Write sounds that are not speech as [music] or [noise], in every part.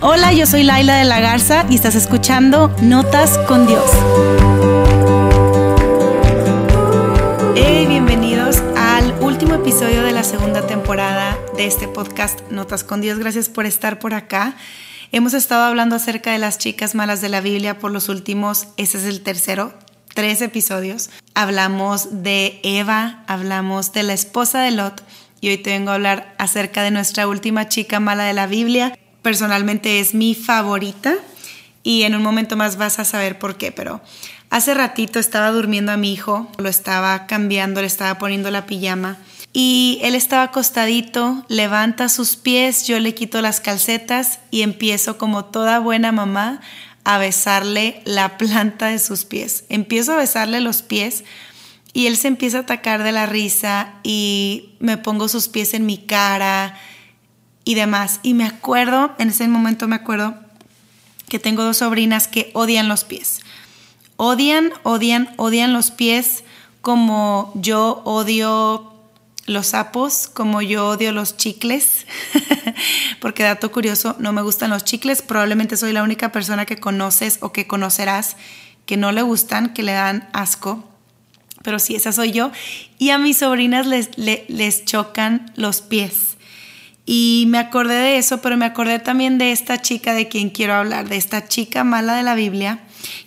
Hola, yo soy Laila de la Garza y estás escuchando Notas con Dios. Bienvenidos al último episodio de la segunda temporada de este podcast Notas con Dios. Gracias por estar por acá. Hemos estado hablando acerca de las chicas malas de la Biblia por los últimos, ese es el tercero, tres episodios. Hablamos de Eva, hablamos de la esposa de Lot y hoy te vengo a hablar acerca de nuestra última chica mala de la Biblia personalmente es mi favorita y en un momento más vas a saber por qué, pero hace ratito estaba durmiendo a mi hijo, lo estaba cambiando, le estaba poniendo la pijama y él estaba acostadito, levanta sus pies, yo le quito las calcetas y empiezo como toda buena mamá a besarle la planta de sus pies. Empiezo a besarle los pies y él se empieza a atacar de la risa y me pongo sus pies en mi cara y demás. Y me acuerdo, en ese momento me acuerdo que tengo dos sobrinas que odian los pies. Odian, odian, odian los pies como yo odio los sapos, como yo odio los chicles, [laughs] porque dato curioso, no me gustan los chicles, probablemente soy la única persona que conoces o que conocerás que no le gustan, que le dan asco, pero sí, esa soy yo. Y a mis sobrinas les, les, les chocan los pies. Y me acordé de eso, pero me acordé también de esta chica de quien quiero hablar, de esta chica mala de la Biblia,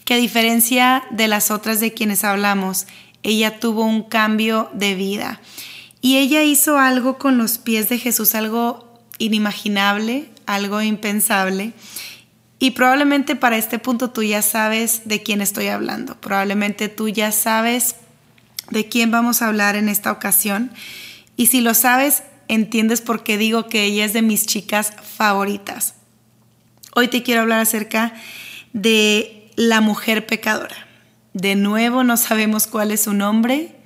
que a diferencia de las otras de quienes hablamos, ella tuvo un cambio de vida. Y ella hizo algo con los pies de Jesús, algo inimaginable, algo impensable. Y probablemente para este punto tú ya sabes de quién estoy hablando. Probablemente tú ya sabes de quién vamos a hablar en esta ocasión. Y si lo sabes, entiendes por qué digo que ella es de mis chicas favoritas. Hoy te quiero hablar acerca de la mujer pecadora. De nuevo no sabemos cuál es su nombre,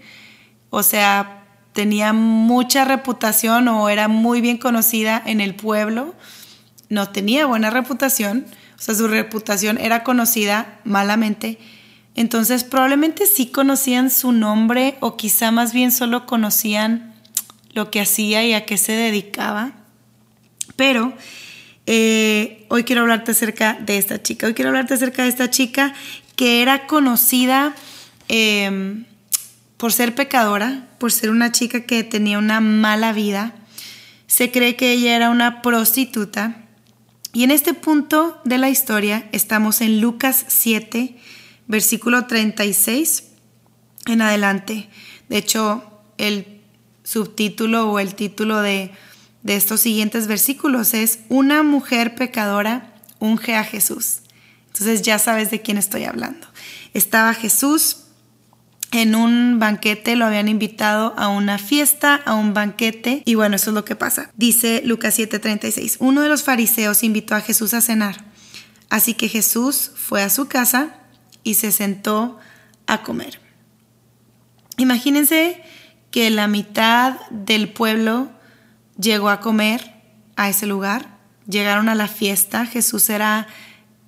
o sea, tenía mucha reputación o era muy bien conocida en el pueblo, no tenía buena reputación, o sea, su reputación era conocida malamente. Entonces probablemente sí conocían su nombre o quizá más bien solo conocían lo que hacía y a qué se dedicaba. Pero eh, hoy quiero hablarte acerca de esta chica. Hoy quiero hablarte acerca de esta chica que era conocida em, por ser pecadora, por ser una chica que tenía una mala vida. Se cree que ella era una prostituta. Y en este punto de la historia estamos en Lucas 7, versículo 36 en adelante. De hecho, el subtítulo o el título de, de estos siguientes versículos es Una mujer pecadora unge a Jesús. Entonces ya sabes de quién estoy hablando. Estaba Jesús en un banquete, lo habían invitado a una fiesta, a un banquete, y bueno, eso es lo que pasa. Dice Lucas 7:36, uno de los fariseos invitó a Jesús a cenar, así que Jesús fue a su casa y se sentó a comer. Imagínense que la mitad del pueblo llegó a comer a ese lugar, llegaron a la fiesta, Jesús era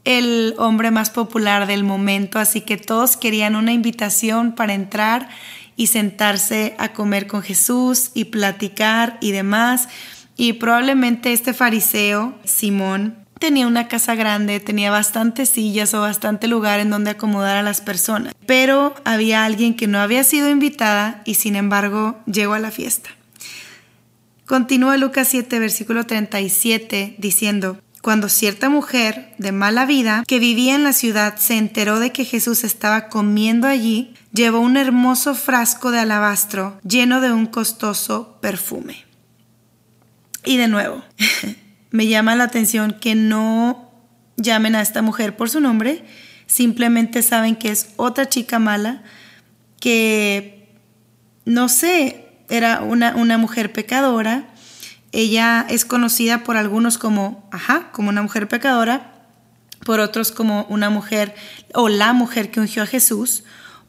el hombre más popular del momento, así que todos querían una invitación para entrar y sentarse a comer con Jesús y platicar y demás. Y probablemente este fariseo, Simón, tenía una casa grande, tenía bastantes sillas o bastante lugar en donde acomodar a las personas. Pero había alguien que no había sido invitada y sin embargo llegó a la fiesta. Continúa Lucas 7, versículo 37, diciendo, cuando cierta mujer de mala vida que vivía en la ciudad se enteró de que Jesús estaba comiendo allí, llevó un hermoso frasco de alabastro lleno de un costoso perfume. Y de nuevo, [laughs] me llama la atención que no llamen a esta mujer por su nombre, simplemente saben que es otra chica mala, que no sé, era una, una mujer pecadora. Ella es conocida por algunos como, ajá, como una mujer pecadora, por otros como una mujer o la mujer que ungió a Jesús,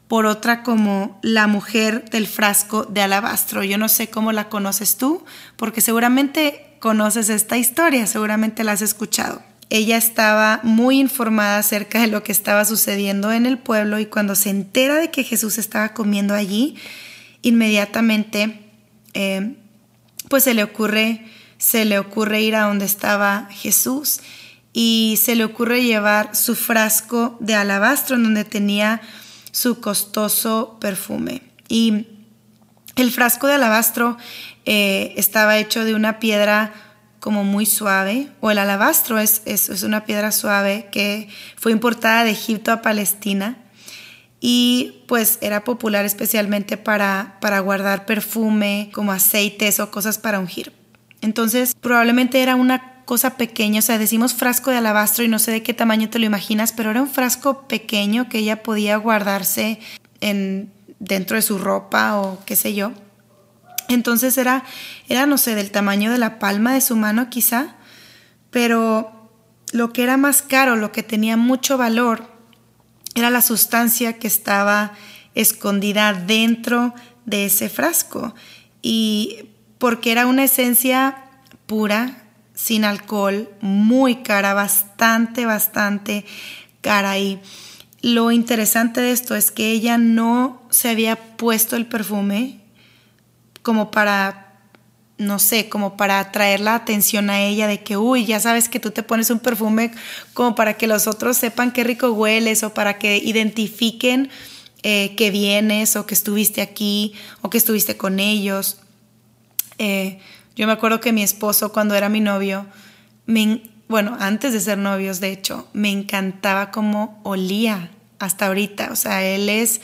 por otra como la mujer del frasco de alabastro. Yo no sé cómo la conoces tú, porque seguramente conoces esta historia, seguramente la has escuchado. Ella estaba muy informada acerca de lo que estaba sucediendo en el pueblo y cuando se entera de que Jesús estaba comiendo allí, inmediatamente eh, pues se le ocurre se le ocurre ir a donde estaba Jesús y se le ocurre llevar su frasco de alabastro en donde tenía su costoso perfume. Y el frasco de alabastro eh, estaba hecho de una piedra como muy suave, o el alabastro es, es, es, una piedra suave que fue importada de Egipto a Palestina y pues era popular especialmente para, para guardar perfume, como aceites o cosas para ungir. Entonces probablemente era una cosa pequeña, o sea, decimos frasco de alabastro y no sé de qué tamaño te lo imaginas, pero era un frasco pequeño que ella podía guardarse en, dentro de su ropa o qué sé yo. Entonces era, era, no sé, del tamaño de la palma de su mano quizá, pero lo que era más caro, lo que tenía mucho valor, era la sustancia que estaba escondida dentro de ese frasco. Y porque era una esencia pura, sin alcohol, muy cara, bastante, bastante cara. Y lo interesante de esto es que ella no se había puesto el perfume como para, no sé, como para atraer la atención a ella de que, uy, ya sabes que tú te pones un perfume como para que los otros sepan qué rico hueles o para que identifiquen eh, que vienes o que estuviste aquí o que estuviste con ellos. Eh, yo me acuerdo que mi esposo, cuando era mi novio, me, bueno, antes de ser novios, de hecho, me encantaba cómo olía hasta ahorita. O sea, él es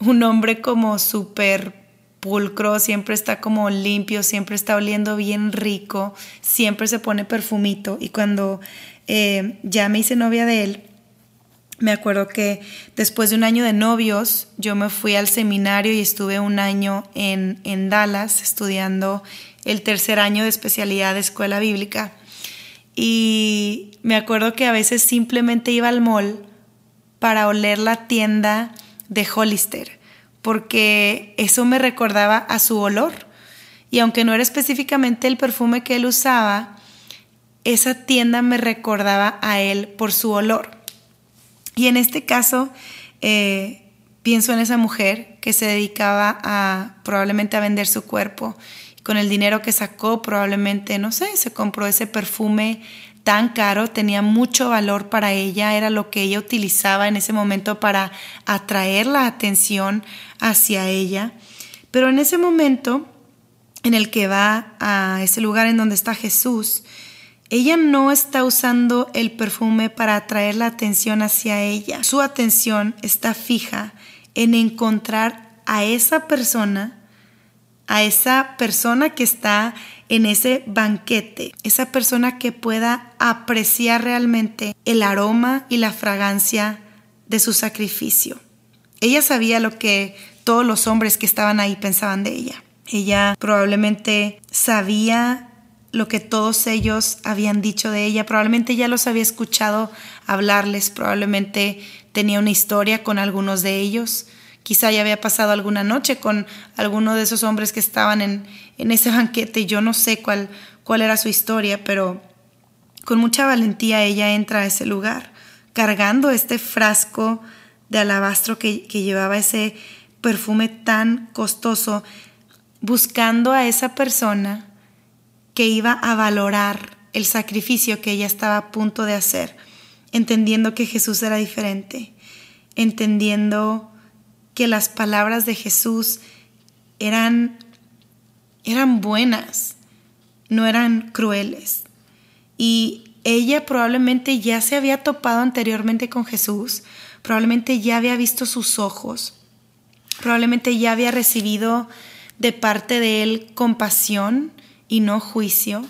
un hombre como súper pulcro, siempre está como limpio, siempre está oliendo bien rico, siempre se pone perfumito. Y cuando eh, ya me hice novia de él, me acuerdo que después de un año de novios, yo me fui al seminario y estuve un año en, en Dallas estudiando el tercer año de especialidad de escuela bíblica. Y me acuerdo que a veces simplemente iba al mall para oler la tienda de Hollister porque eso me recordaba a su olor. Y aunque no era específicamente el perfume que él usaba, esa tienda me recordaba a él por su olor. Y en este caso, eh, pienso en esa mujer que se dedicaba a probablemente a vender su cuerpo. Con el dinero que sacó, probablemente, no sé, se compró ese perfume tan caro, tenía mucho valor para ella, era lo que ella utilizaba en ese momento para atraer la atención hacia ella. Pero en ese momento en el que va a ese lugar en donde está Jesús, ella no está usando el perfume para atraer la atención hacia ella. Su atención está fija en encontrar a esa persona, a esa persona que está en ese banquete, esa persona que pueda apreciar realmente el aroma y la fragancia de su sacrificio. Ella sabía lo que todos los hombres que estaban ahí pensaban de ella. Ella probablemente sabía lo que todos ellos habían dicho de ella, probablemente ya los había escuchado hablarles, probablemente tenía una historia con algunos de ellos, quizá ya había pasado alguna noche con alguno de esos hombres que estaban en, en ese banquete, yo no sé cuál, cuál era su historia, pero con mucha valentía ella entra a ese lugar, cargando este frasco de alabastro que, que llevaba ese perfume tan costoso, buscando a esa persona que iba a valorar el sacrificio que ella estaba a punto de hacer, entendiendo que Jesús era diferente, entendiendo que las palabras de Jesús eran eran buenas, no eran crueles. Y ella probablemente ya se había topado anteriormente con Jesús, probablemente ya había visto sus ojos, probablemente ya había recibido de parte de él compasión y no juicio.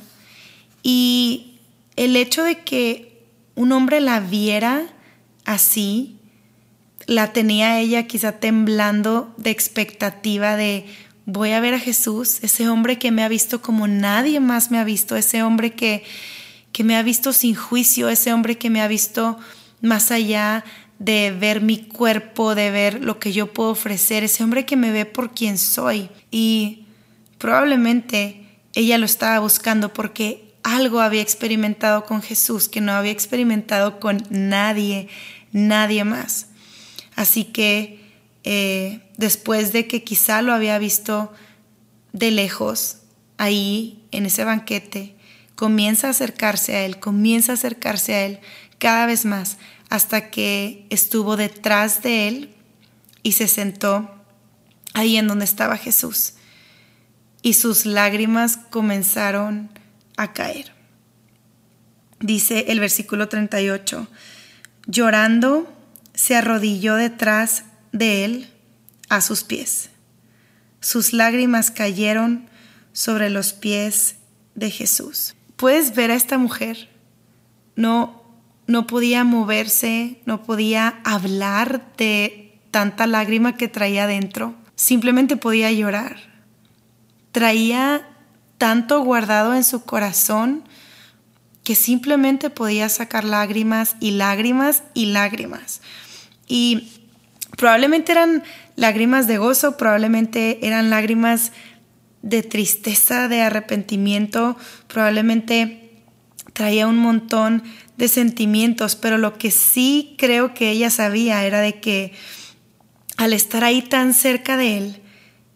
Y el hecho de que un hombre la viera así, la tenía ella quizá temblando de expectativa de voy a ver a Jesús, ese hombre que me ha visto como nadie más me ha visto, ese hombre que, que me ha visto sin juicio, ese hombre que me ha visto más allá de ver mi cuerpo, de ver lo que yo puedo ofrecer, ese hombre que me ve por quien soy. Y probablemente ella lo estaba buscando porque algo había experimentado con Jesús que no había experimentado con nadie, nadie más. Así que eh, después de que quizá lo había visto de lejos, ahí en ese banquete, comienza a acercarse a él, comienza a acercarse a él cada vez más hasta que estuvo detrás de él y se sentó ahí en donde estaba Jesús. Y sus lágrimas comenzaron a caer. Dice el versículo 38, llorando, se arrodilló detrás de él a sus pies. Sus lágrimas cayeron sobre los pies de Jesús puedes ver a esta mujer. No, no podía moverse, no podía hablar de tanta lágrima que traía dentro. Simplemente podía llorar. Traía tanto guardado en su corazón que simplemente podía sacar lágrimas y lágrimas y lágrimas. Y probablemente eran lágrimas de gozo, probablemente eran lágrimas de tristeza, de arrepentimiento, probablemente traía un montón de sentimientos, pero lo que sí creo que ella sabía era de que al estar ahí tan cerca de él,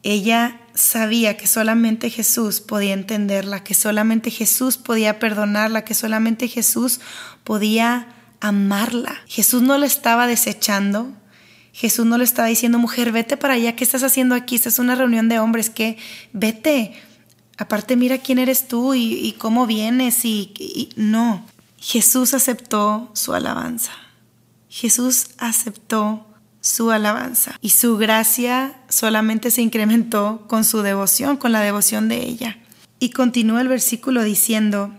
ella sabía que solamente Jesús podía entenderla, que solamente Jesús podía perdonarla, que solamente Jesús podía amarla. Jesús no la estaba desechando, Jesús no le estaba diciendo, mujer, vete para allá, ¿qué estás haciendo aquí? Esta es una reunión de hombres, que vete. Aparte, mira quién eres tú y, cómo vienes y, y no. Jesús aceptó su alabanza. Jesús aceptó su alabanza y su gracia solamente se incrementó con su devoción, con la devoción de ella. Y continúa el versículo diciendo,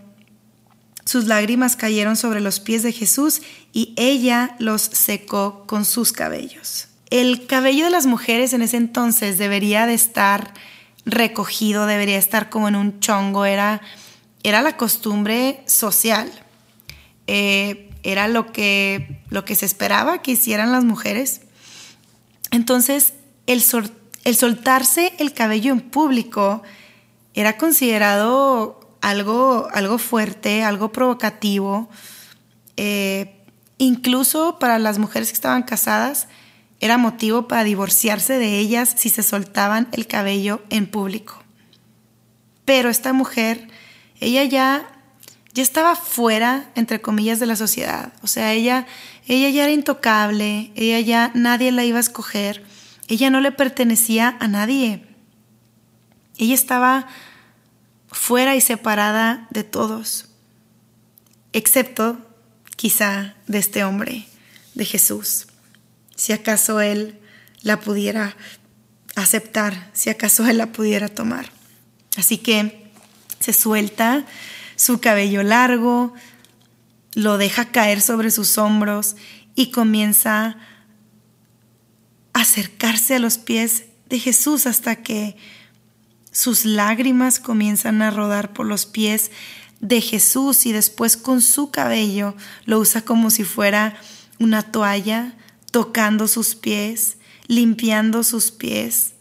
sus lágrimas cayeron sobre los pies de Jesús y ella los secó con sus cabellos. El cabello de las mujeres en ese entonces debería de estar recogido, debería estar como en un chongo, era, era la costumbre social, eh, era lo que, lo que se esperaba que hicieran las mujeres. Entonces, el, el soltarse el cabello en público era considerado algo, algo fuerte, algo provocativo. Eh, incluso para las mujeres que estaban casadas, era motivo para divorciarse de ellas si se soltaban el cabello en público. Pero esta mujer, ella ya, ya estaba fuera, entre comillas, de la sociedad. O sea, ella, ella ya era intocable, ella ya nadie la iba a escoger, ella no le pertenecía a nadie. Ella estaba fuera y separada de todos, excepto quizá de este hombre, de Jesús. Si acaso Él la pudiera aceptar, si acaso Él la pudiera tomar. Así que se suelta su cabello largo, lo deja caer sobre sus hombros y comienza a acercarse a los pies de Jesús hasta que sus lágrimas comienzan a rodar por los pies de Jesús y después con su cabello lo usa como si fuera una toalla, tocando sus pies, limpiando sus pies,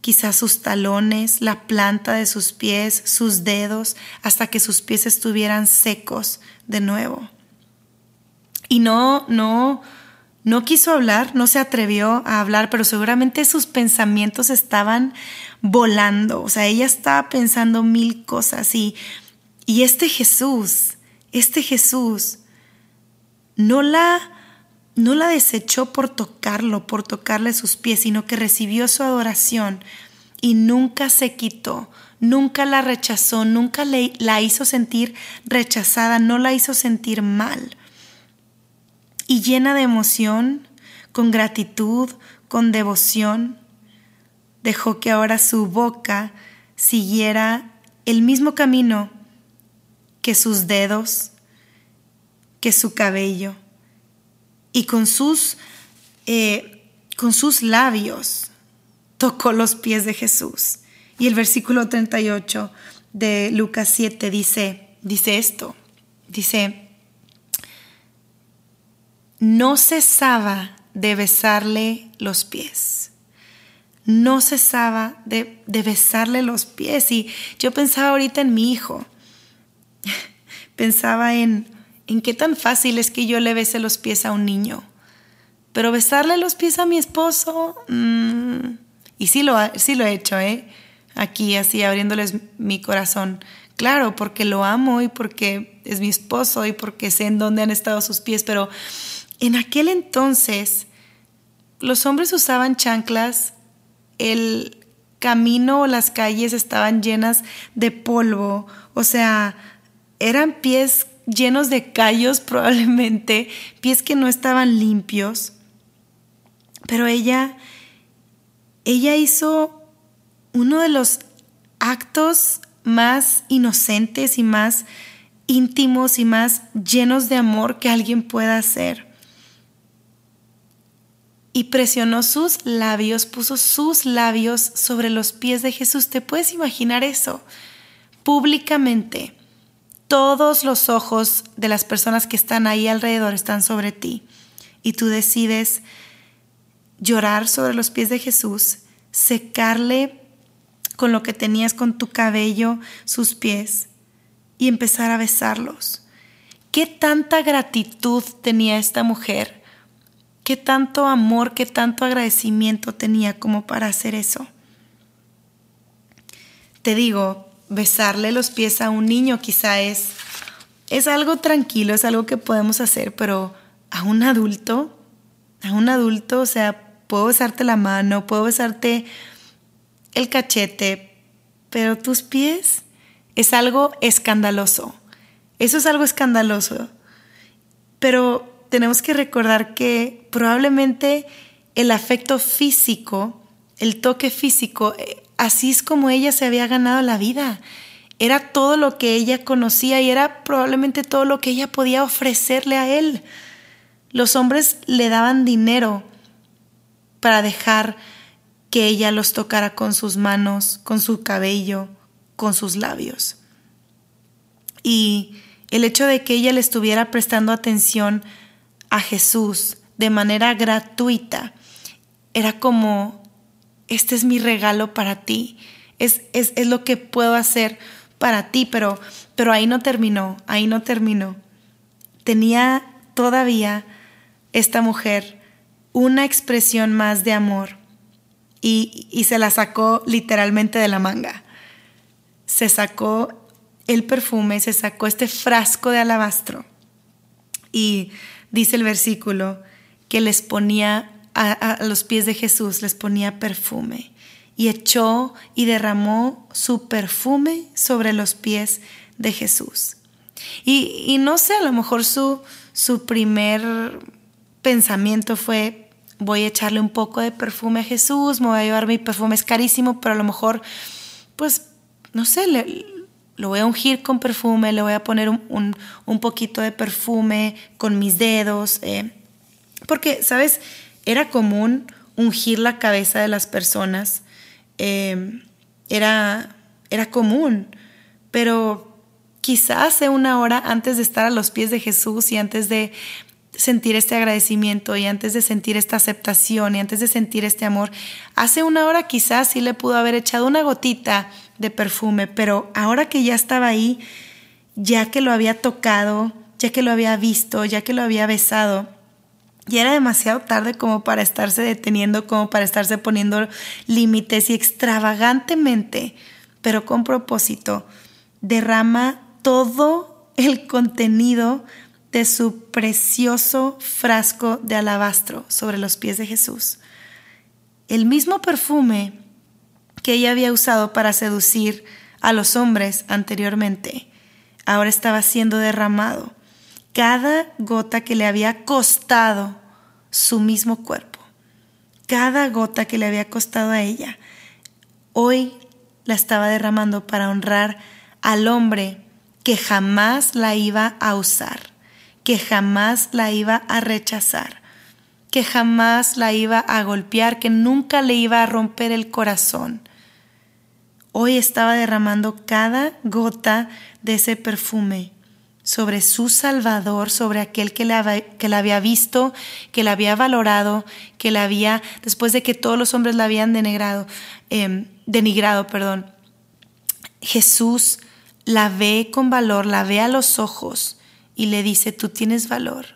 quizás sus talones, la planta de sus pies, sus dedos, hasta que sus pies estuvieran secos de nuevo. Y no, no, no quiso hablar, no se atrevió a hablar, pero seguramente sus pensamientos estaban volando. O sea, ella estaba pensando mil cosas y, y este Jesús, este Jesús, no la, no la desechó por tocarlo, por tocarle sus pies, sino que recibió su adoración y nunca se quitó, nunca la rechazó, nunca le, la hizo sentir rechazada, no la hizo sentir mal y llena de emoción, con gratitud, con devoción, dejó que ahora su boca siguiera el mismo camino que sus dedos, que su cabello, y con sus, eh, con sus labios tocó los pies de Jesús. Y el versículo 38 de Lucas 7 dice, dice esto, dice, no cesaba de besarle los pies. No cesaba de, de besarle los pies. Y yo pensaba ahorita en mi hijo. [laughs] pensaba en, en qué tan fácil es que yo le bese los pies a un niño. Pero besarle los pies a mi esposo, mm, y sí lo, sí lo he hecho, ¿eh? Aquí así abriéndoles mi corazón. claro, porque lo amo y porque es mi esposo y porque sé en dónde han estado sus pies, pero en aquel entonces los hombres usaban chanclas, el camino o las calles estaban llenas de polvo, o sea, eran pies llenos de callos [laughs] probablemente, pies que no estaban limpios. Pero ella, ella hizo uno de los actos más inocentes y más íntimos y más llenos de amor que alguien pueda hacer. Y presionó sus labios, puso sus labios sobre los pies de Jesús. ¿Te puedes imaginar eso? Públicamente todos los ojos de las personas que están ahí alrededor están sobre ti y tú decides llorar sobre los pies de Jesús, secarle con lo que tenías con tu cabello sus pies y empezar a besarlos. ¿Qué tanta gratitud tenía esta mujer? ¿Qué tanto amor, qué tanto agradecimiento tenía como para hacer eso? Te digo, besarle los pies a un niño quizá es, es algo tranquilo, es algo que podemos hacer, pero a un adulto, a un adulto, o sea, puedo besarte la mano, puedo besarte el cachete, pero tus pies es algo escandaloso. Eso es algo escandaloso. Pero tenemos que recordar que probablemente el afecto físico, el toque físico, eh, así es como ella se había ganado la vida. Era todo lo que ella conocía y era probablemente todo lo que ella podía ofrecerle a él. Los hombres le daban dinero para dejar que ella los tocara con sus manos, con su cabello, con sus labios. Y el hecho de que ella le estuviera prestando atención a Jesús de manera gratuita era como este es mi regalo para ti, es, es, es lo que puedo hacer para ti, pero, pero ahí no terminó, ahí no terminó. Tenía todavía esta mujer una expresión más de amor y, y, se la sacó literalmente de la manga. Se sacó el perfume, se sacó este frasco de alabastro y dice el versículo que les ponía a, los pies de Jesús les ponía perfume y echó y derramó su perfume sobre los pies de Jesús. Y, no sé, a lo mejor su, su primer pensamiento fue, voy a echarle un poco de perfume a Jesús, me voy a llevar mi perfume, es carísimo, pero a lo mejor, pues, no sé, le, lo voy a ungir con perfume, le voy a poner un, un, poquito de perfume con mis dedos, eh, porque, ¿sabes? Era común ungir la cabeza de las personas, eh, era, era común, pero quizás hace una hora antes de estar a los pies de Jesús y antes de sentir este agradecimiento y antes de sentir esta aceptación y antes de sentir este amor, hace una hora quizás sí le pudo haber echado una gotita de perfume, pero ahora que ya estaba ahí, ya que lo había tocado, ya que lo había visto, ya que lo había besado, y era demasiado tarde como para estarse deteniendo, como para estarse poniendo límites y extravagantemente, pero con propósito, derrama todo el contenido de su precioso frasco de alabastro sobre los pies de Jesús. El mismo perfume que ella había usado para seducir a los hombres anteriormente, ahora estaba siendo derramado cada gota que le había costado su mismo cuerpo, cada gota que le había costado a ella, hoy la estaba derramando para honrar al hombre que jamás la iba a usar, que jamás la iba a rechazar, que jamás la iba a golpear, que nunca le iba a romper el corazón. Hoy estaba derramando cada gota de ese perfume sobre su Salvador, sobre aquel que la, que la había visto, que la había valorado, que la había, después de que todos los hombres la habían denegrado, em, denigrado, perdón. Jesús la ve con valor, la ve a los ojos y le dice, tú tienes valor,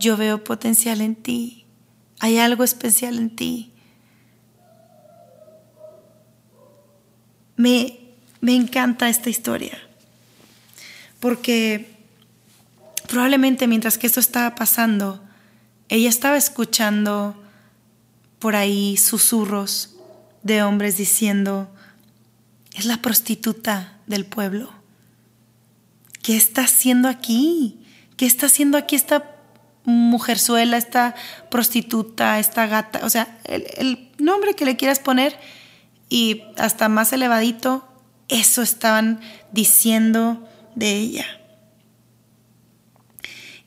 yo veo potencial en ti, hay algo especial en ti. Me, me encanta esta historia, porque probablemente mientras que esto estaba pasando, ella estaba escuchando por ahí susurros de hombres diciendo, es la prostituta del pueblo. ¿Qué está haciendo aquí? ¿Qué está haciendo aquí esta mujerzuela, esta prostituta, esta gata? O sea, el, el nombre que le quieras poner y hasta más elevadito, eso estaban diciendo de ella.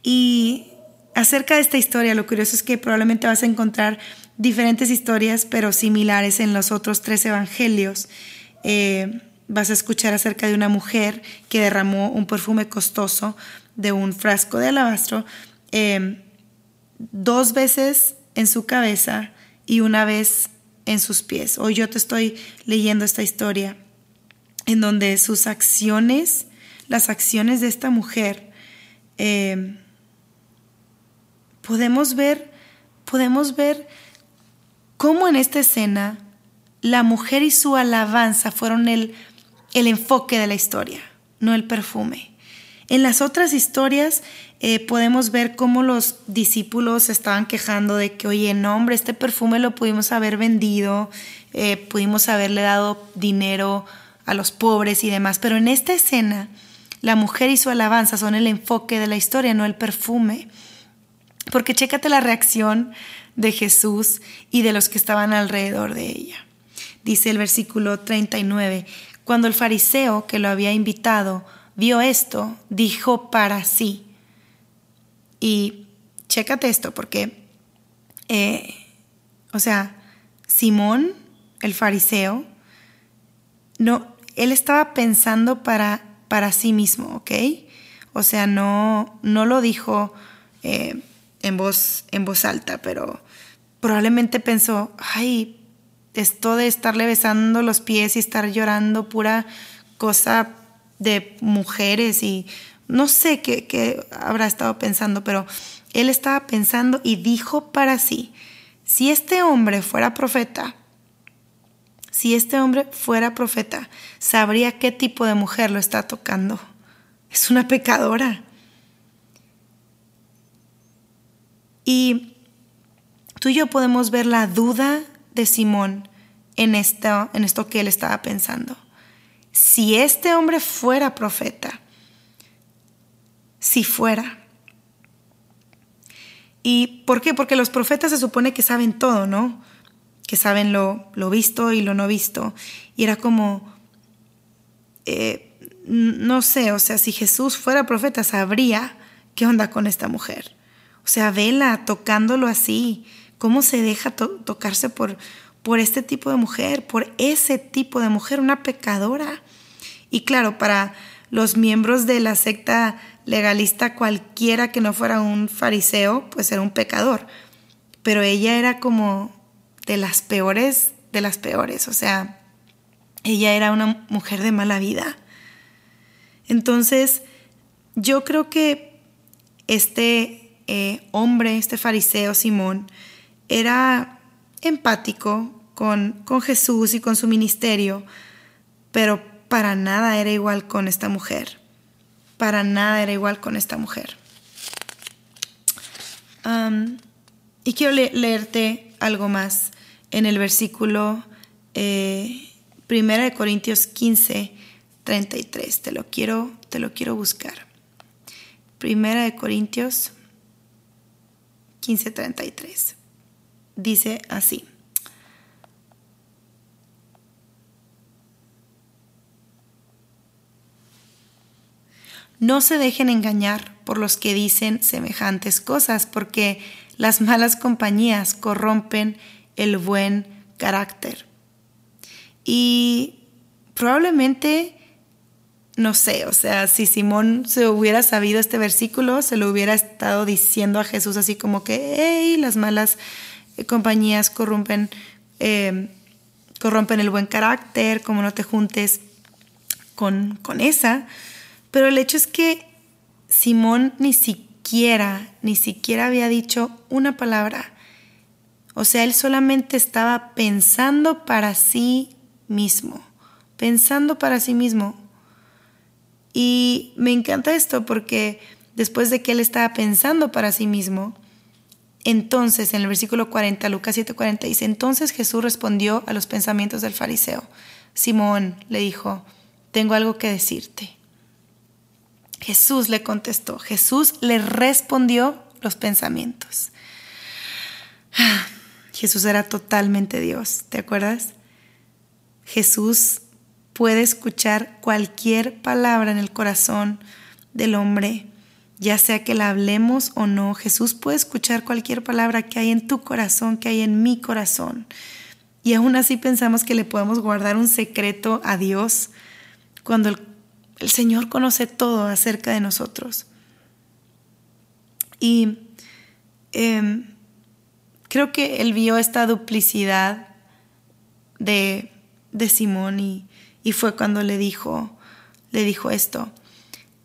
Y acerca de esta historia, lo curioso es que probablemente vas a encontrar diferentes historias, pero similares en los otros tres evangelios. Eh, vas a escuchar acerca de una mujer que derramó un perfume costoso de un frasco de alabastro eh, dos veces en su cabeza y una vez en sus pies. Hoy yo te estoy leyendo esta historia en donde sus acciones, las acciones de esta mujer, eh, podemos ver, podemos ver cómo en esta escena la mujer y su alabanza fueron el, el enfoque de la historia, no el perfume. En las otras historias eh, podemos ver cómo los discípulos estaban quejando de que, oye, no, hombre, este perfume lo pudimos haber vendido, eh, pudimos haberle dado dinero a los pobres y demás. Pero en esta escena, la mujer y su alabanza son el enfoque de la historia, no el perfume. Porque chécate la reacción de Jesús y de los que estaban alrededor de ella. Dice el versículo 39, cuando el fariseo que lo había invitado vio esto, dijo para sí. Y chécate esto, porque, eh, o sea, Simón, el fariseo, no, él estaba pensando para, para sí mismo, ¿ok? O sea, no, no lo dijo eh, en, voz, en voz alta, pero probablemente pensó, ay, esto de estarle besando los pies y estar llorando, pura cosa de mujeres y no sé qué, qué, habrá estado pensando, pero él estaba pensando y dijo para sí, si este hombre fuera profeta, si este hombre fuera profeta, sabría qué tipo de mujer lo está tocando. Es una pecadora. Y tú y yo podemos ver la duda de Simón en en esto que él estaba pensando. Si este hombre fuera profeta, si fuera. ¿Y por qué? Porque los profetas se supone que saben todo, ¿no? Que saben lo, lo visto y lo no visto. Y era como, eh, no sé, o sea, si Jesús fuera profeta, sabría qué onda con esta mujer. O sea, vela tocándolo así. ¿Cómo se deja tocarse por, por este tipo de mujer, por ese tipo de mujer, una pecadora? Y claro, para los miembros de la secta legalista, cualquiera que no fuera un fariseo, pues era un pecador. Pero ella era como de las peores, de las peores. O sea, ella era una mujer de mala vida. Entonces, yo creo que este eh, hombre, este fariseo Simón, era empático con, con Jesús y con su ministerio, pero para nada era igual con esta mujer. Para nada era igual con esta mujer. y quiero leerte algo más en el versículo eh, 1 de Corintios 15, 33. Te lo quiero, te lo quiero buscar. Primera de Corintios 15:33. Dice así. No se dejen engañar por los que dicen semejantes cosas, porque las malas compañías corrompen el buen carácter. Y probablemente no sé, o sea, si Simón se hubiera sabido este versículo, se lo hubiera estado diciendo a Jesús así como que, hey, las malas eh, compañías corrompen, eh, corrompen el buen carácter, como no te juntes con, con esa. Pero el hecho es que Simón ni siquiera, ni siquiera había dicho una palabra. O sea, él solamente estaba pensando para sí mismo pensando para sí mismo. Y me encanta esto porque después de que él estaba pensando para sí mismo, entonces en el versículo 40, Lucas 7:40 dice, entonces Jesús respondió a los pensamientos del fariseo. Simón le dijo, tengo algo que decirte. Jesús le contestó, Jesús le respondió los pensamientos. [sighs] Jesús era totalmente Dios, ¿te acuerdas? Jesús puede escuchar cualquier palabra en el corazón del hombre, ya sea que la hablemos o no. Jesús puede escuchar cualquier palabra que hay en tu corazón, que hay en mi corazón. Y aún así pensamos que le podemos guardar un secreto a Dios cuando el, Señor conoce todo acerca de nosotros. Y em, creo que él vio esta duplicidad de, de Simón y, y, fue cuando le dijo, le dijo esto.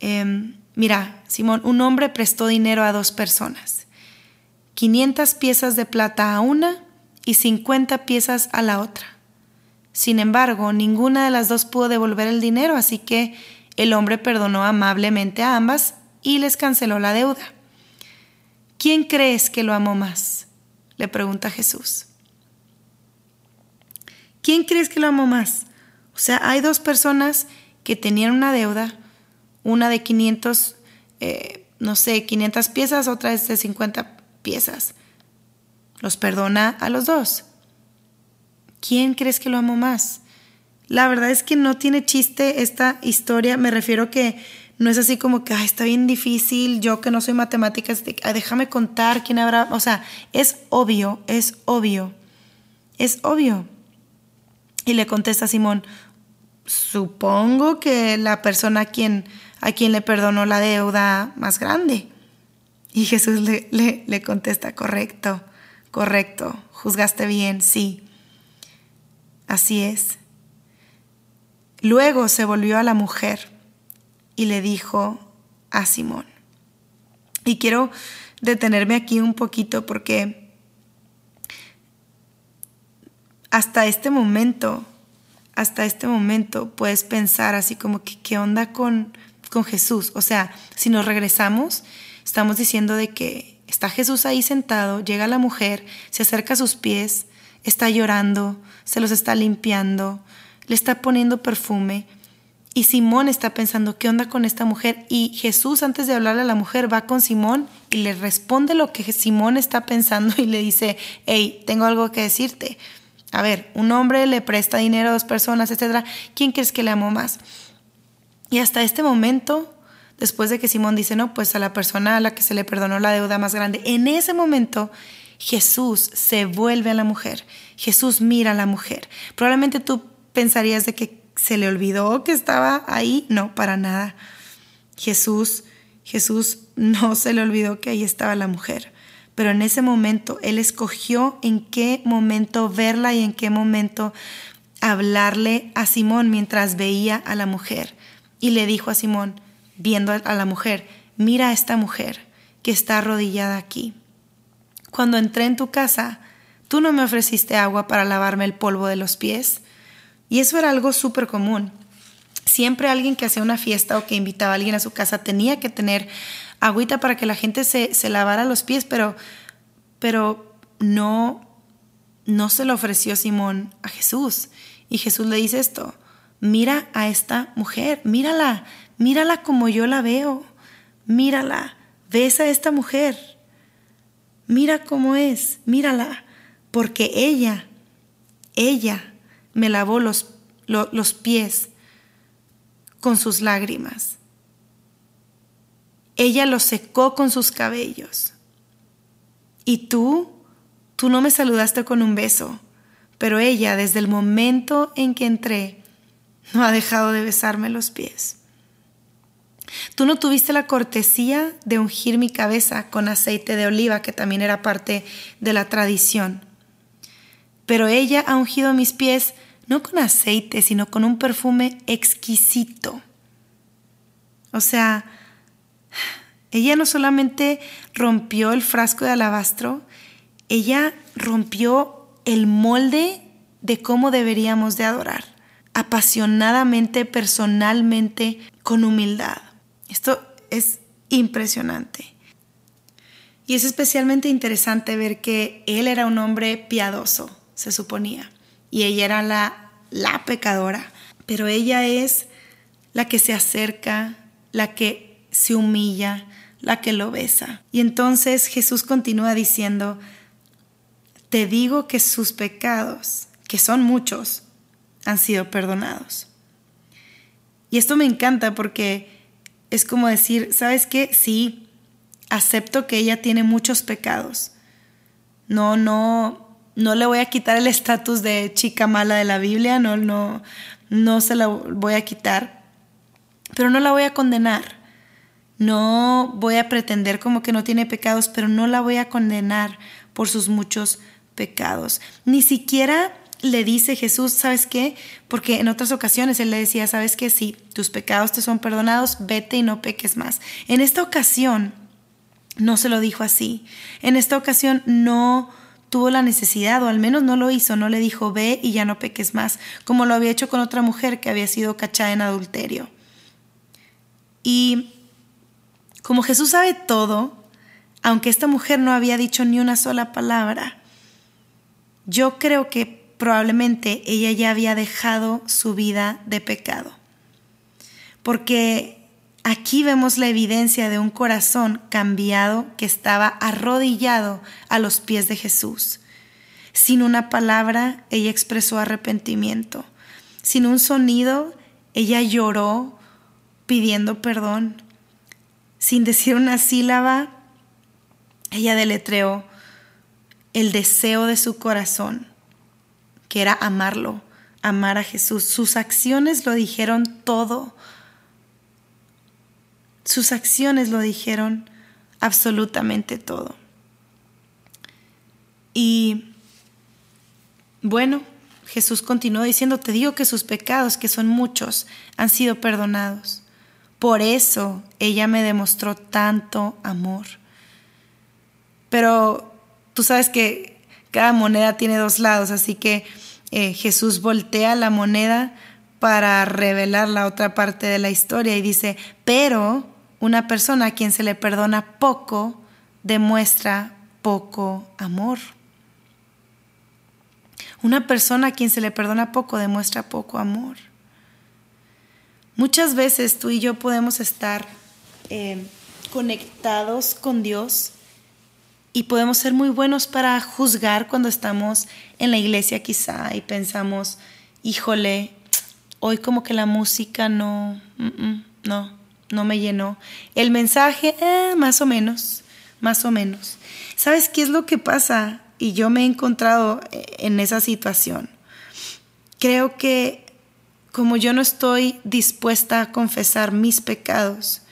Em, mira, Simón, un hombre prestó dinero a dos personas, 500 piezas de plata a una y 50 piezas a la otra. Sin embargo, ninguna de las dos pudo devolver el dinero, así que el hombre perdonó amablemente a ambas y les canceló la deuda. ¿Quién crees que lo amó más? le pregunta Jesús. ¿Quién crees que lo amó más? O sea, hay dos personas que tenían una deuda, una de 500, eh, no sé, 500 piezas, otra es de 50 piezas. Los perdona a los dos. ¿Quién crees que lo amó más? La verdad es que no tiene chiste esta historia, me refiero que no es así como que, está bien difícil, yo que no soy matemáticas, déjame contar quién habrá, o sea, es obvio, es obvio, es obvio. Y le contesta Simón, supongo que la persona a quien, a quien le perdonó la deuda más grande. Y Jesús le, le contesta, correcto, correcto, juzgaste bien, sí. Así es. Luego se volvió a la mujer y le dijo a Simón. Y quiero detenerme aquí un poquito porque hasta este momento, hasta este momento puedes pensar así como que qué onda con, con Jesús. O sea, si nos regresamos, estamos diciendo de que está Jesús ahí sentado, llega la mujer, se acerca a sus pies, está llorando, se los está limpiando, le está poniendo perfume, y Simón está pensando, ¿qué onda con esta mujer? Y Jesús, antes de hablarle a la mujer, va con Simón y le responde lo que Simón está pensando y le dice, hey, tengo algo que decirte. A ver, un hombre le presta dinero a dos personas, etc. ¿Quién crees que le amó más? Y hasta este momento, después de que Simón dice, no, pues a la persona a la que se le perdonó la deuda más grande, en ese momento Jesús se vuelve a la mujer. Jesús mira a la mujer. Probablemente tú pensarías de que se le olvidó que estaba ahí, no, para nada. Jesús, Jesús no [laughs] se le olvidó que ahí estaba la mujer, pero en ese momento Él escogió en qué momento verla y en qué momento hablarle a Simón mientras veía a la mujer. Y le dijo a Simón, viendo a la mujer, mira a esta mujer que está arrodillada aquí. Cuando entré en tu casa, tú no me ofreciste agua para lavarme el polvo de los pies, y eso era algo súper común. Siempre alguien que hacía una fiesta o que invitaba a alguien a su casa tenía que tener agüita para que la gente se, se lavara los pies, pero, pero no, no se lo ofreció Simón a Jesús. Y Jesús le dice esto, mira a esta mujer, mírala, mírala como yo la veo, mírala, ves a esta mujer, mira cómo es, mírala, porque ella, ella me lavó los, los pies con sus lágrimas. Ella los secó con sus cabellos. Y tú, tú no me saludaste con un beso, pero ella desde el momento en que entré no ha dejado de besarme los pies. Tú no tuviste la cortesía de ungir mi cabeza con aceite de oliva, que también era parte de la tradición pero ella ha ungido mis pies no con aceite, sino con un perfume exquisito. O sea, ella no solamente rompió el frasco de alabastro, ella rompió el molde de cómo deberíamos de adorar. apasionadamente, personalmente, con humildad. Esto es impresionante. Y es especialmente interesante ver que él era un hombre piadoso, se suponía, y ella era la, la pecadora, pero ella es la que se acerca, la que se humilla, la que lo besa. Y entonces Jesús continúa diciendo, te digo que sus pecados, que son muchos, han sido perdonados. Y esto me encanta porque es como decir, ¿sabes qué? Sí, acepto que ella tiene muchos pecados. No, no, no le voy a quitar el estatus de chica mala de la Biblia, no, no, no se la voy a quitar, pero no la voy a condenar. No voy a pretender como que no tiene pecados, pero no la voy a condenar por sus muchos pecados. Ni siquiera le dice Jesús, ¿sabes qué? Porque en otras ocasiones él le decía, ¿sabes qué? Sí, tus pecados te son perdonados, vete y no peques más. En esta ocasión no se lo dijo así. En esta ocasión no tuvo la necesidad, o al menos no lo hizo, no le dijo, ve y ya no peques más, como lo había hecho con otra mujer que había sido cachada en adulterio. Y como Jesús sabe todo, aunque esta mujer no había dicho ni una sola palabra, yo creo que probablemente ella ya había dejado su vida de pecado. Porque aquí vemos la evidencia de un corazón cambiado que estaba arrodillado a los pies de Jesús. Sin una palabra, ella expresó arrepentimiento. Sin un sonido, ella lloró pidiendo perdón. Sin decir una sílaba, ella deletreó el deseo de su corazón que era amarlo, amar a Jesús. Sus acciones lo dijeron todo. Sus acciones lo dijeron absolutamente todo. Y bueno, Jesús continuó diciendo, te digo que sus pecados, que son muchos, han sido perdonados. Por eso ella me demostró tanto amor. Pero tú sabes que cada moneda tiene dos lados, así que eh, Jesús voltea la moneda para revelar la otra parte de la historia y dice, pero una persona a quien se le perdona poco demuestra poco amor. Una persona a quien se le perdona poco demuestra poco amor. Muchas veces tú y yo podemos estar eh, conectados con Dios y podemos ser muy buenos para juzgar cuando estamos en la iglesia quizá y pensamos, híjole, hoy como que la música no, no, no me llenó. El mensaje, eh, más o menos, más o menos. ¿Sabes qué es lo que pasa? Y yo me he encontrado eh, en esa situación. Creo que como yo no estoy dispuesta a confesar mis pecados,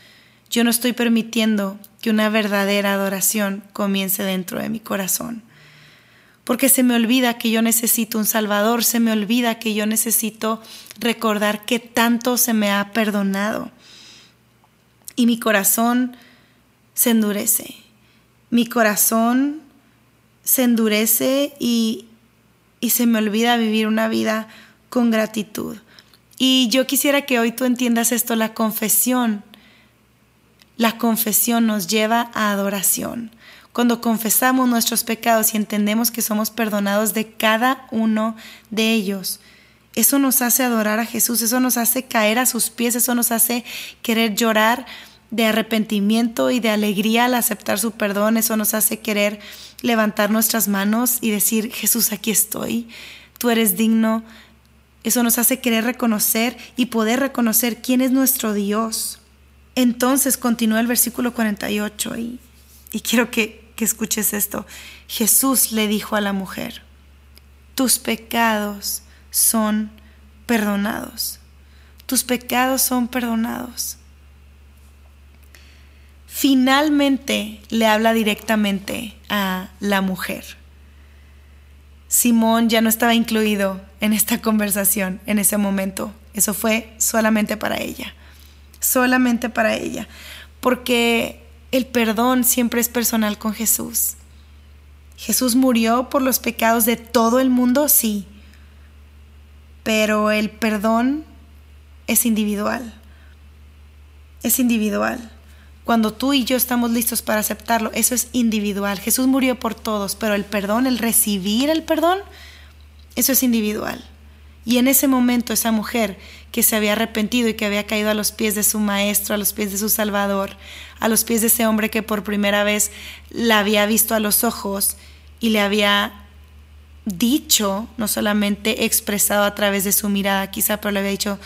yo no estoy permitiendo que una verdadera adoración comience dentro de mi corazón. Porque se me olvida que yo necesito un Salvador, se me olvida que yo necesito recordar que tanto se me ha perdonado. Y mi corazón se endurece. Mi corazón se endurece y, y se me olvida vivir una vida con gratitud. Y yo quisiera que hoy tú entiendas esto, la confesión la confesión nos lleva a adoración. Cuando confesamos nuestros pecados y entendemos que somos perdonados de cada uno de ellos, eso nos hace adorar a Jesús, eso nos hace caer a sus pies, eso nos hace querer llorar de arrepentimiento y de alegría al aceptar su perdón, eso nos hace querer levantar nuestras manos y decir, Jesús, aquí estoy, tú eres digno. Eso nos hace querer reconocer y poder reconocer quién es nuestro Dios. Entonces continúa el versículo 48 y, y quiero que, que escuches esto. Jesús le dijo a la mujer, tus pecados son perdonados. Tus pecados son perdonados. Finalmente le habla directamente a la mujer. Simón ya no estaba incluido en esta conversación en ese momento. Eso fue solamente para ella solamente para ella, porque el perdón siempre es personal con Jesús. Jesús murió por los pecados de todo el mundo, sí, pero el perdón es individual. Es individual. Cuando tú y yo estamos listos para aceptarlo, eso es individual. Jesús murió por todos, pero el perdón, el recibir el perdón, eso es individual. Y en ese momento esa mujer que se había arrepentido y que había caído a los pies de su maestro, a los pies de su Salvador, a los pies de ese hombre que por primera vez la había visto a los ojos y le había dicho, no solamente expresado a través de su mirada quizá, pero le había dicho,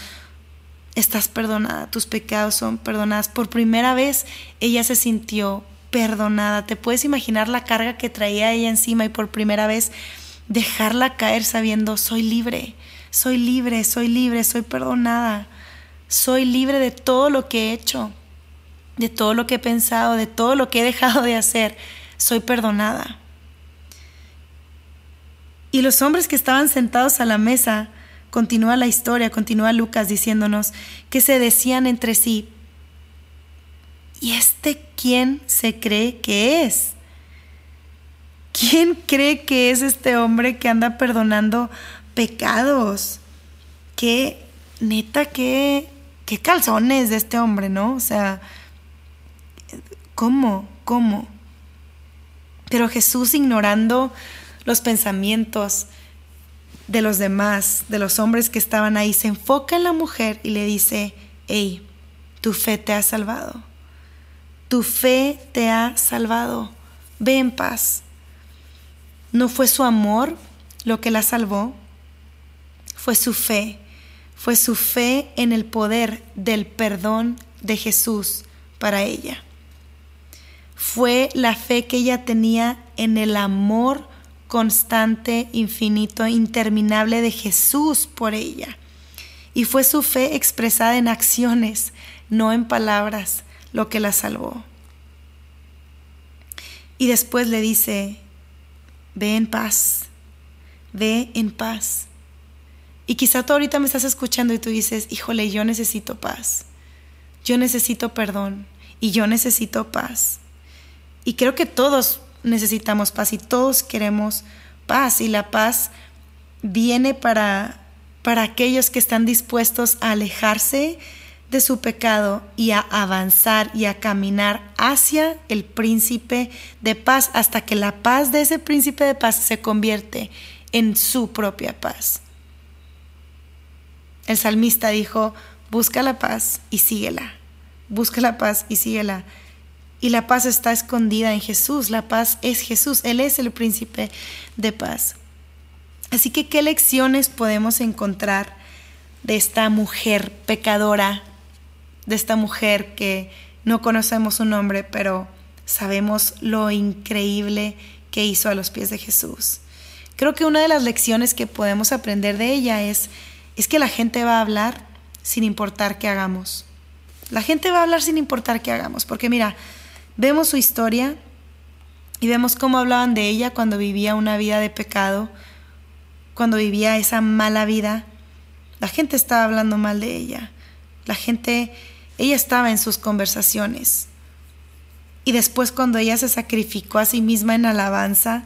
estás perdonada, tus pecados son perdonados. Por primera vez ella se sintió perdonada. Te puedes imaginar la carga que traía ella encima y por primera vez dejarla caer sabiendo, soy libre, soy libre, soy libre, soy perdonada, soy libre de todo lo que he hecho, de todo lo que he pensado, de todo lo que he dejado de hacer, soy perdonada. Y los hombres que estaban sentados a la mesa, continúa la historia, continúa Lucas diciéndonos que se decían entre sí, ¿y este quién se cree que es? ¿Quién cree que es este hombre que anda perdonando pecados? Qué neta, qué, qué calzones de este hombre, ¿no? O sea, ¿cómo? ¿Cómo? Pero Jesús ignorando los pensamientos de los demás, de los hombres que estaban ahí, se enfoca en la mujer y le dice, hey, tu fe te ha salvado. Tu fe te ha salvado. Ve en paz. No fue su amor lo que la salvó, fue su fe. Fue su fe en el poder del perdón de Jesús para ella. Fue la fe que ella tenía en el amor constante, infinito, interminable de Jesús por ella. Y fue su fe expresada en acciones, no en palabras, lo que la salvó. Y después le dice, ve en paz, ve en paz. Y quizá tú ahorita me estás escuchando y tú dices, híjole, yo necesito paz, yo necesito perdón y yo necesito paz. Y creo que todos necesitamos paz y todos queremos paz y la paz viene para, para aquellos que están dispuestos a alejarse de su pecado y a avanzar y a caminar hacia el príncipe de paz hasta que la paz de ese príncipe de paz se convierte en su propia paz. El salmista dijo, busca la paz y síguela, busca la paz y síguela. Y la paz está escondida en Jesús. La paz es Jesús. Él es el príncipe de paz. Así que, ¿qué lecciones podemos encontrar de esta mujer pecadora? De esta mujer que no conocemos su nombre, pero sabemos lo increíble que hizo a los pies de Jesús. Creo que una de las lecciones que podemos aprender de ella es, es que la gente va a hablar sin importar qué hagamos. La gente va a hablar sin importar qué hagamos, porque mira, Vemos su historia y vemos cómo hablaban de ella cuando vivía una vida de pecado, cuando vivía esa mala vida. La gente estaba hablando mal de ella. La gente, ella estaba en sus conversaciones. Y después cuando ella se sacrificó a sí misma en alabanza,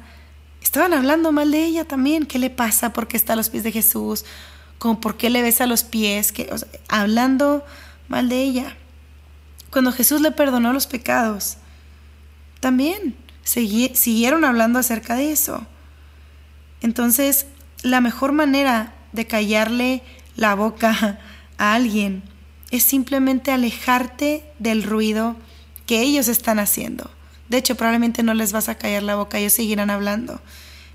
estaban hablando mal de ella también. ¿Qué le pasa? ¿Por qué está a los pies de Jesús? ¿Cómo por qué le besa los pies? que hablando mal de ella. Cuando Jesús le perdonó los pecados, también siguieron hablando acerca de eso. Entonces, la mejor manera de callarle la boca [laughs] a alguien es simplemente alejarte del ruido que ellos están haciendo. De hecho, probablemente no les vas a callar la boca, ellos seguirán hablando,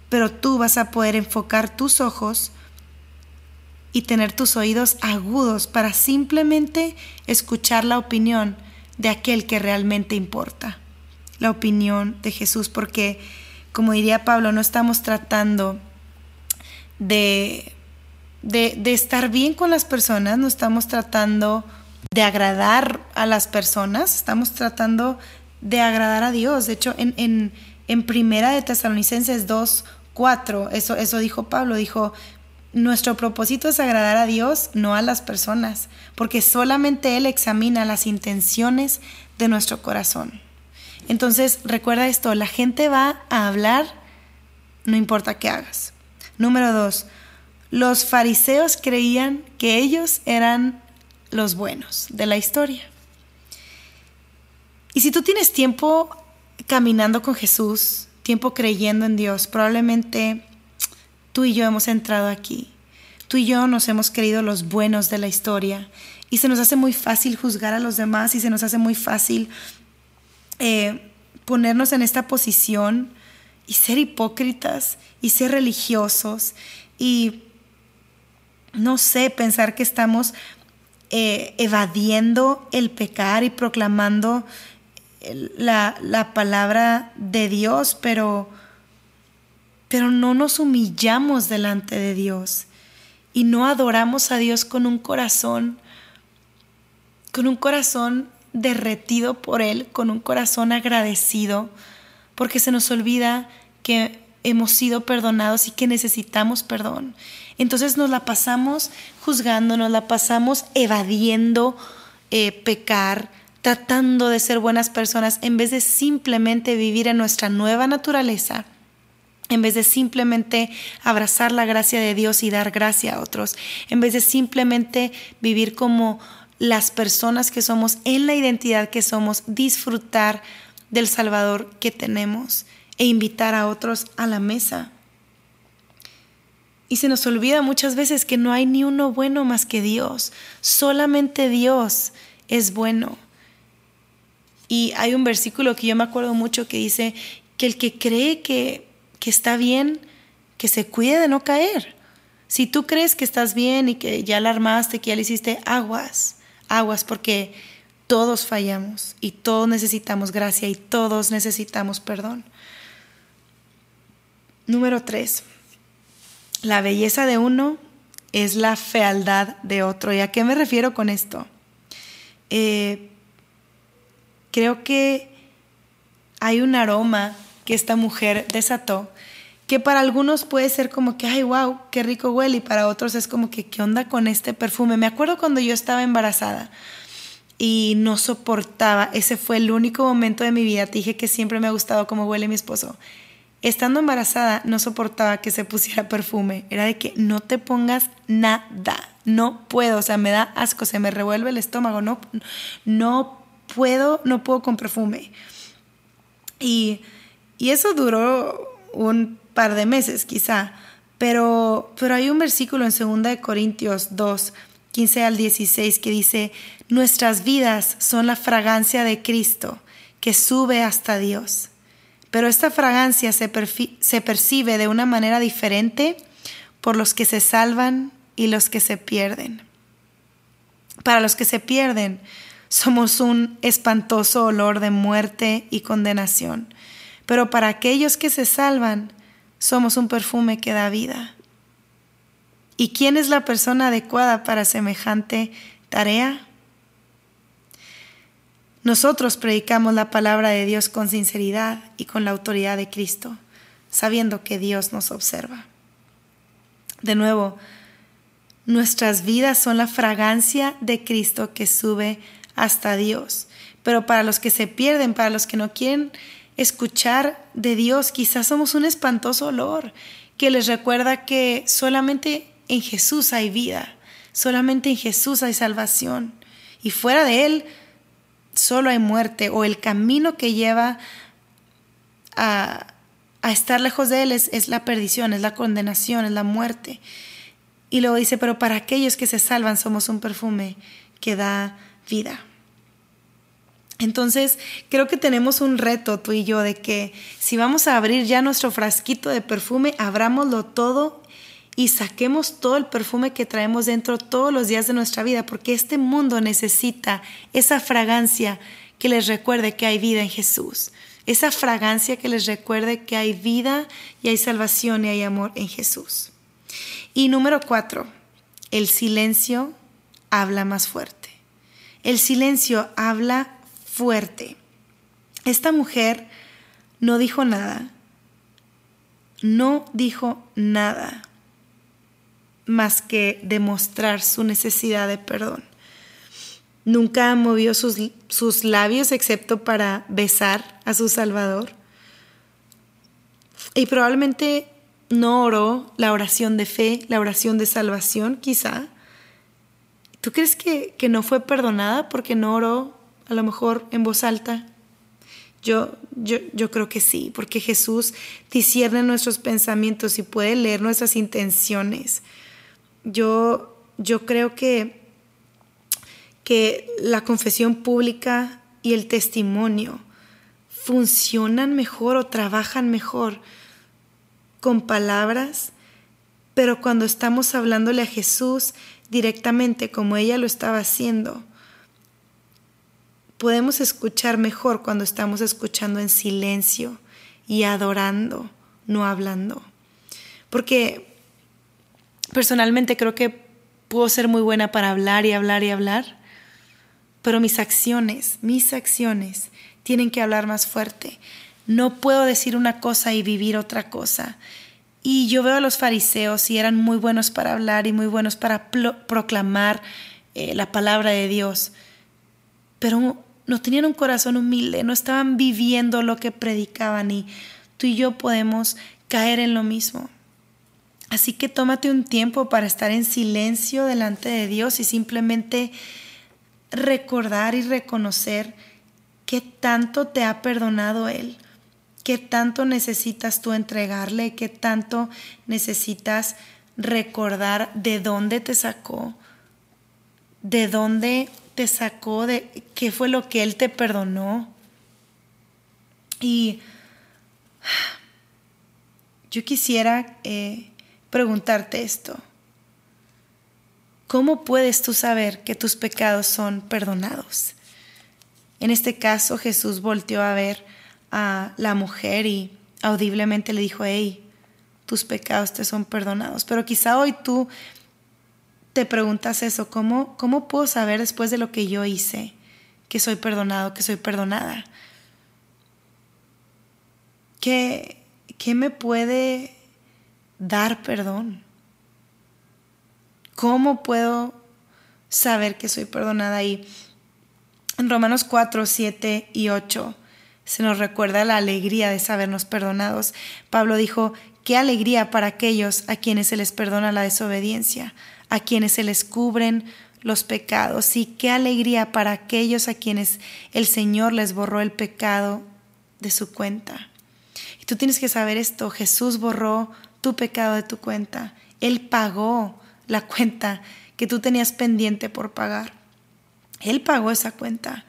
pero tú vas a poder enfocar tus ojos y tener tus oídos agudos para simplemente escuchar la opinión de aquel que realmente importa, la opinión de Jesús, porque como diría Pablo, no estamos tratando de, de, estar bien con las personas, no estamos tratando de agradar a las personas, estamos tratando de agradar a Dios. De hecho, en, en, en Primera de Tesalonicenses 2, 4, eso, eso dijo Pablo, dijo, nuestro propósito es agradar a Dios, no a las personas, porque solamente Él examina las intenciones de nuestro corazón. Entonces, recuerda esto, la gente va a hablar no importa qué hagas. Número dos, los fariseos creían que ellos eran los buenos de la historia. Y si tú tienes tiempo caminando con Jesús, tiempo creyendo en Dios, probablemente tú y yo hemos entrado aquí. Tú y yo nos hemos creído los buenos de la historia y se nos hace muy fácil juzgar a los demás y se nos hace muy fácil eh, ponernos en esta posición y ser hipócritas y ser religiosos y no sé, pensar que estamos eh, evadiendo el pecar y proclamando la, la, palabra de Dios, pero, pero no nos humillamos delante de Dios y no adoramos a Dios con un corazón, con un corazón derretido por Él, con un corazón agradecido, porque se nos olvida que hemos sido perdonados y que necesitamos perdón. Entonces nos la pasamos juzgando, nos la pasamos evadiendo eh, pecar, tratando de ser buenas personas en vez de simplemente vivir en nuestra nueva naturaleza, en vez de simplemente abrazar la gracia de Dios y dar gracia a otros, en vez de simplemente vivir como las personas que somos en la identidad que somos, disfrutar del Salvador que tenemos e invitar a otros a la mesa. Y se nos olvida muchas veces que no hay ni uno bueno más que Dios. Solamente Dios es bueno. Y hay un versículo que yo me acuerdo mucho que dice que el que cree que, que está bien, que se cuide de no caer. Si tú crees que estás bien y que ya la armaste, que ya le hiciste aguas, aguas, porque todos fallamos y todos necesitamos gracia y todos necesitamos perdón. Número tres, la belleza de uno es la fealdad de otro. ¿Y a qué me refiero con esto? Eh, creo que hay un aroma que esta mujer desató que para algunos puede ser como que, ay, wow, qué rico huele, y para otros es como que, ¿qué onda con este perfume? Me acuerdo cuando yo estaba embarazada y no soportaba, ese fue el único momento de mi vida, te dije que siempre me ha gustado cómo huele mi esposo, Estando embarazada no soportaba que se pusiera perfume. Era de que no te pongas nada. No puedo, o sea, me da asco, se me revuelve el estómago. No, no puedo, no puedo con perfume. Y, y eso duró un par de meses quizá. Pero, pero hay un versículo en 2 Corintios 2, 15 al 16 que dice, nuestras vidas son la fragancia de Cristo que sube hasta Dios. Pero esta fragancia se, percibe de una manera diferente por los que se salvan y los que se pierden. Para los que se pierden, somos un espantoso olor de muerte y condenación. Pero para aquellos que se salvan, somos un perfume que da vida. ¿Y quién es la persona adecuada para semejante tarea? Nosotros predicamos la palabra de Dios con sinceridad y con la autoridad de Cristo, sabiendo que Dios nos observa. De nuevo, nuestras vidas son la fragancia de Cristo que sube hasta Dios. Pero para los que se pierden, para los que no quieren escuchar de Dios, quizás somos un espantoso olor que les recuerda que solamente en Jesús hay vida, solamente en Jesús hay salvación. Y fuera de Él solo hay muerte o el camino que lleva a, estar lejos de Él es, la perdición, es la condenación, es la muerte. Y luego dice, pero para aquellos que se salvan somos un perfume que da vida. Entonces, creo que tenemos un reto tú y yo de que si vamos a abrir ya nuestro frasquito de perfume, abrámoslo todo y saquemos todo el perfume que traemos dentro todos los días de nuestra vida, porque este mundo necesita esa fragancia que les recuerde que hay vida en Jesús, esa fragancia que les recuerde que hay vida y hay salvación y hay amor en Jesús. Y número cuatro, el silencio habla más fuerte. El silencio habla fuerte. Esta mujer no dijo nada, no dijo nada más que demostrar su necesidad de perdón. Nunca movió sus, sus labios excepto para besar a su Salvador. Y probablemente no oró la oración de fe, la oración de salvación, quizá. ¿Tú crees que, que no fue perdonada porque no oró a lo mejor en voz alta? Yo, yo, yo creo que sí, porque Jesús discierne nuestros pensamientos y puede leer nuestras intenciones. Yo, yo creo que, que la confesión pública y el testimonio funcionan mejor o trabajan mejor con palabras, pero cuando estamos hablándole a Jesús directamente como ella lo estaba haciendo, podemos escuchar mejor cuando estamos escuchando en silencio y adorando, no hablando. Porque personalmente creo que puedo ser muy buena para hablar y hablar y hablar, pero mis acciones, mis acciones tienen que hablar más fuerte. No puedo decir una cosa y vivir otra cosa. Y yo veo a los fariseos y eran muy buenos para hablar y muy buenos para proclamar eh, la palabra de Dios, pero no tenían un corazón humilde, no estaban viviendo lo que predicaban y tú y yo podemos caer en lo mismo. Así que tómate un tiempo para estar en silencio delante de Dios y simplemente recordar y reconocer qué tanto te ha perdonado Él, qué tanto necesitas tú entregarle, qué tanto necesitas recordar de dónde te sacó, de dónde te sacó, de qué fue lo que Él te perdonó. Y yo quisiera eh, preguntarte esto. ¿Cómo puedes tú saber que tus pecados son perdonados? En este caso Jesús volteó a ver a la mujer y audiblemente le dijo, hey, tus pecados te son perdonados. Pero quizá hoy tú te preguntas eso, ¿cómo, ¿cómo puedo saber después de lo que yo hice que soy perdonado, que soy perdonada? ¿Qué, qué me puede dar perdón? ¿Cómo puedo saber que soy perdonada? Y en Romanos 4, 7 y 8 se nos recuerda la alegría de sabernos perdonados. Pablo dijo, qué alegría para aquellos a quienes se les perdona la desobediencia a quienes se les cubren los pecados y qué alegría para aquellos a quienes el Señor les borró el pecado de su cuenta. Y tú tienes que saber esto, Jesús borró tu pecado de tu cuenta. Él pagó la cuenta que tú tenías pendiente por pagar. Él pagó esa cuenta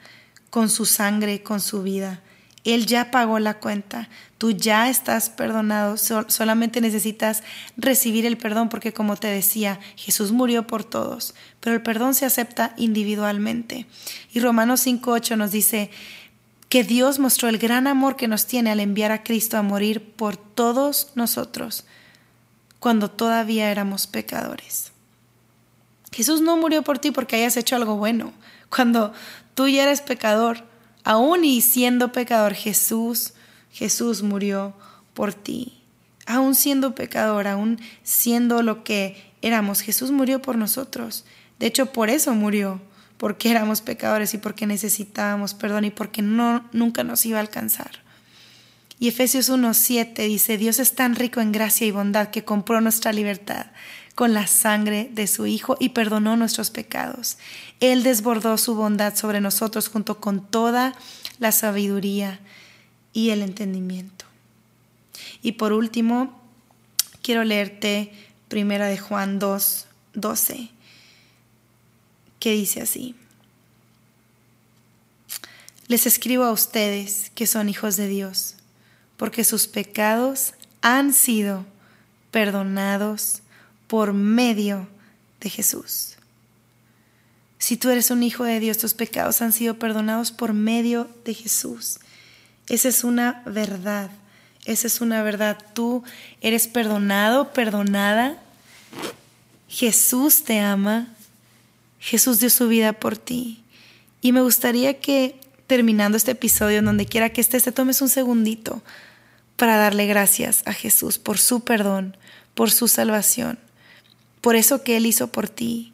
con su sangre, con su vida. Él ya pagó la cuenta, tú ya estás perdonado, solamente necesitas recibir el perdón porque como te decía, Jesús murió por todos, pero el perdón se acepta individualmente. Y Romanos 5.8 nos dice que Dios mostró el gran amor que nos tiene al enviar a Cristo a morir por todos nosotros cuando todavía éramos pecadores. Jesús no murió por ti porque hayas hecho algo bueno. Cuando tú ya eres pecador, Aún y siendo pecador, Jesús, Jesús murió por ti. Aún siendo pecador, aún siendo lo que éramos, Jesús murió por nosotros. De hecho, por eso murió, porque éramos pecadores y porque necesitábamos perdón y porque no, nunca nos iba a alcanzar. Y Efesios 1.7 dice, Dios es tan rico en gracia y bondad que compró nuestra libertad con la sangre de su Hijo y perdonó nuestros pecados. Él desbordó su bondad sobre nosotros junto con toda la sabiduría y el entendimiento. Y por último, quiero leerte primera de Juan 2, 12, que dice así. Les escribo a ustedes que son hijos de Dios, porque sus pecados han sido perdonados por medio de Jesús. Si tú eres un hijo de Dios, tus pecados han sido perdonados por medio de Jesús. Esa es una verdad. Esa es una verdad. Tú eres perdonado, perdonada. Jesús te ama. Jesús dio su vida por ti. Y me gustaría que terminando este episodio, en donde quiera que estés, te tomes un segundito para darle gracias a Jesús por su perdón, por su salvación por eso que Él hizo por ti.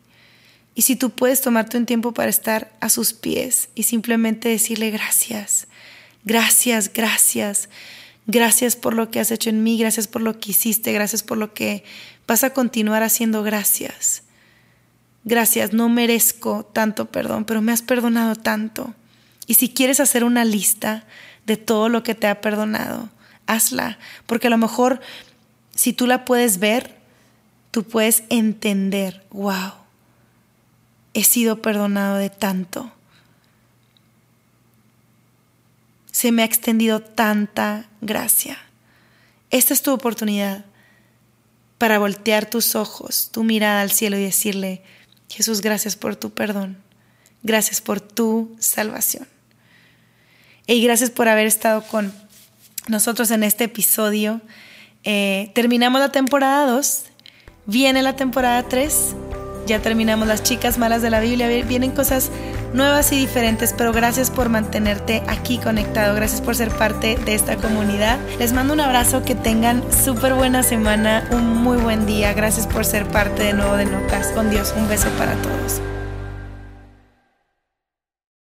Y si tú puedes tomarte un tiempo para estar a sus pies y simplemente decirle gracias, gracias, gracias, Gracias por lo que has hecho en mí, gracias por lo que hiciste, gracias por lo que vas a continuar haciendo. Gracias. Gracias, no merezco tanto perdón, pero me has perdonado tanto. Y si quieres hacer una lista de todo lo que te ha perdonado, hazla, porque a lo mejor si tú la puedes ver, tú puedes entender, wow, he sido perdonado de tanto. Se me ha extendido tanta gracia. Esta es tu oportunidad para voltear tus ojos, tu mirada al cielo y decirle, Jesús, gracias por tu perdón. Gracias por tu salvación. Y gracias por haber estado con nosotros en este episodio. Eh, terminamos la temporada 2, viene la temporada 3, ya terminamos. Las chicas malas de la Biblia, vienen cosas nuevas y diferentes, pero gracias por mantenerte aquí conectado, gracias por ser parte de esta comunidad. Les mando un abrazo, que tengan súper buena semana, un muy buen día, gracias por ser parte de nuevo de Notas con Dios, un beso para todos.